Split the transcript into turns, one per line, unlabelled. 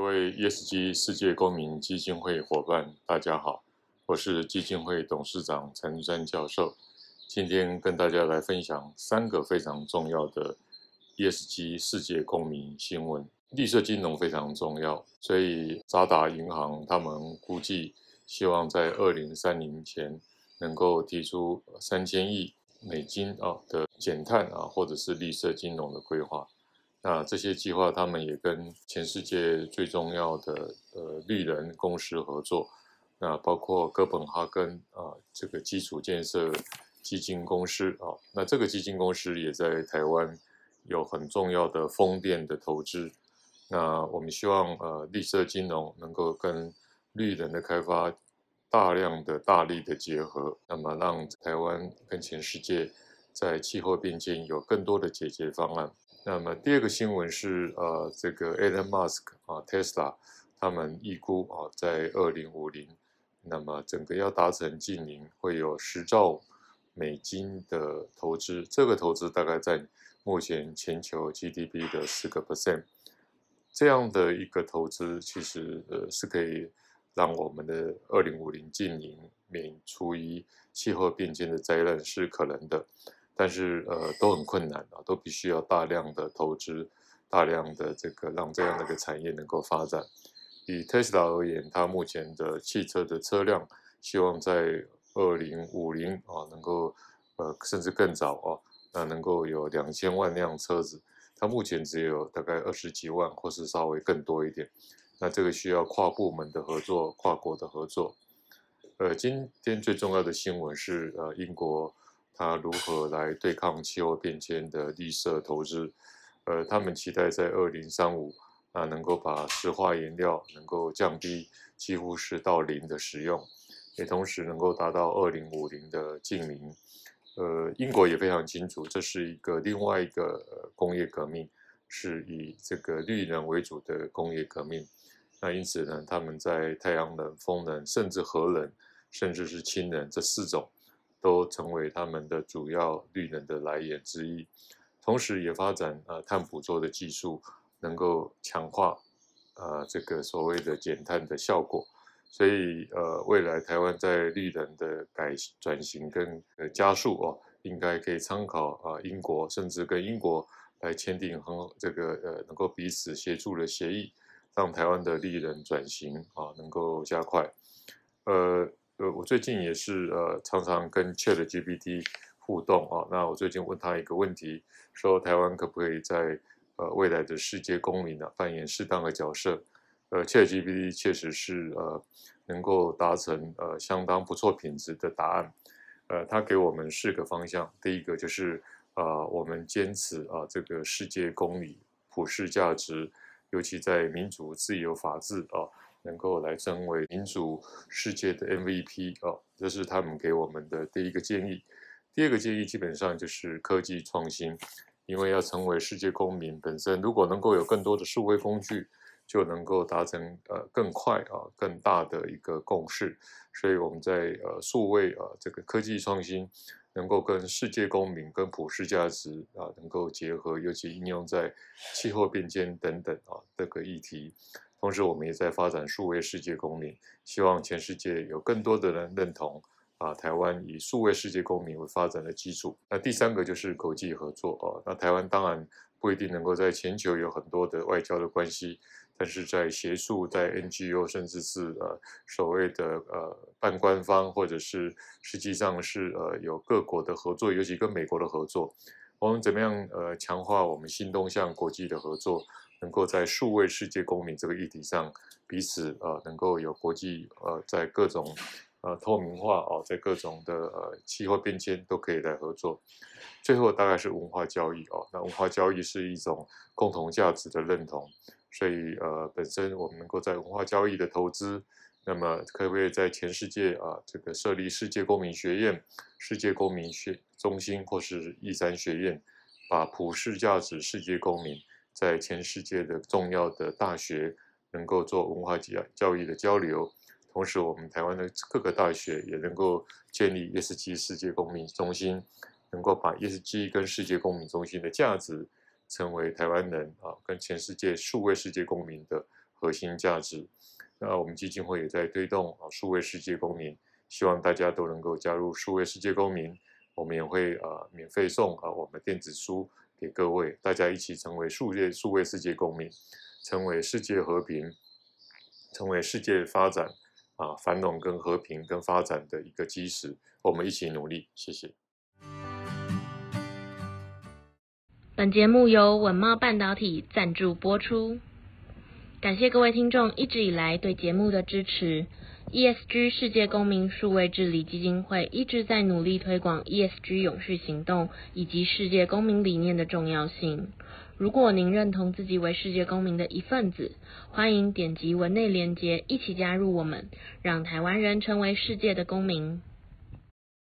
各位 ESG 世界公民基金会伙伴，大家好，我是基金会董事长陈山教授。今天跟大家来分享三个非常重要的 ESG 世界公民新闻。绿色金融非常重要，所以渣打银行他们估计希望在二零三零前能够提出三千亿美金啊的减碳啊或者是绿色金融的规划。那这些计划，他们也跟全世界最重要的呃绿能公司合作，那包括哥本哈根啊这个基础建设基金公司啊，那这个基金公司也在台湾有很重要的风电的投资。那我们希望呃绿色金融能够跟绿能的开发大量的大力的结合，那么让台湾跟全世界在气候变迁有更多的解决方案。那么第二个新闻是，呃，这个 Elon Musk 啊，Tesla，他们预估啊，在二零五零，那么整个要达成净零，会有十兆美金的投资。这个投资大概在目前全球 GDP 的四个 percent。这样的一个投资，其实呃是可以让我们的二零五零净零，免除于气候变迁的灾难是可能的。但是呃都很困难啊，都必须要大量的投资，大量的这个让这样的一个产业能够发展。以特斯拉而言，它目前的汽车的车辆希望在二零五零啊能够呃甚至更早啊，那能够有两千万辆车子，它目前只有大概二十几万，或是稍微更多一点。那这个需要跨部门的合作，跨国的合作。呃，今天最重要的新闻是呃英国。他如何来对抗气候变迁的绿色投资？呃，他们期待在二零三五啊，能够把石化燃料能够降低几乎是到零的使用，也同时能够达到二零五零的净零。呃，英国也非常清楚，这是一个另外一个工业革命，是以这个绿能为主的工业革命。那因此呢，他们在太阳能、风能，甚至核能，甚至是氢能这四种。都成为他们的主要绿能的来源之一，同时也发展呃碳捕捉的技术，能够强化呃这个所谓的减碳的效果。所以呃未来台湾在绿能的改转型跟加速哦，应该可以参考啊、英国，甚至跟英国来签订很这个呃能够彼此协助的协议，让台湾的绿能转型啊、能够加快，呃。呃，我最近也是呃，常常跟 ChatGPT 互动啊。那我最近问他一个问题，说台湾可不可以在呃未来的世界公民呢、扮演适当的角色？呃，ChatGPT 确实是呃能够达成呃相当不错品质的答案。呃，他给我们四个方向，第一个就是啊、呃，我们坚持啊这个世界公理、普世价值，尤其在民主、自由、法治啊。能够来成为民主世界的 MVP 哦，这是他们给我们的第一个建议。第二个建议基本上就是科技创新，因为要成为世界公民本身，如果能够有更多的数位工具，就能够达成呃更快啊更大的一个共识。所以我们在呃数位啊这个科技创新能够跟世界公民跟普世价值啊能够结合，尤其应用在气候变迁等等啊这个议题。同时，我们也在发展数位世界公民，希望全世界有更多的人认同啊，台湾以数位世界公民为发展的基础。那第三个就是国际合作哦。那台湾当然不一定能够在全球有很多的外交的关系，但是在学术、在 NGO，甚至是呃所谓的呃半官方，或者是实际上是呃有各国的合作，尤其跟美国的合作，我们怎么样呃强化我们新东向国际的合作？能够在数位世界公民这个议题上，彼此呃能够有国际呃在各种呃透明化哦，在各种的呃气候变迁都可以来合作。最后大概是文化交易哦，那文化交易是一种共同价值的认同，所以呃本身我们能够在文化交易的投资，那么可不可以在全世界啊这个设立世界公民学院、世界公民学中心或是玉山学院，把普世价值世界公民。在全世界的重要的大学能够做文化教教育的交流，同时我们台湾的各个大学也能够建立 ESG 世界公民中心，能够把 ESG 跟世界公民中心的价值成为台湾人啊跟全世界数位世界公民的核心价值。那我们基金会也在推动啊数位世界公民，希望大家都能够加入数位世界公民。我们也会啊免费送啊我们电子书给各位，大家一起成为数位数位世界公民，成为世界和平，成为世界发展啊繁荣跟和平跟发展的一个基石。我们一起努力，谢谢。
本节目由稳懋半导体赞助播出，感谢各位听众一直以来对节目的支持。ESG 世界公民数位治理基金会一直在努力推广 ESG 永续行动以及世界公民理念的重要性。如果您认同自己为世界公民的一份子，欢迎点击文内链接，一起加入我们，让台湾人成为世界的公民。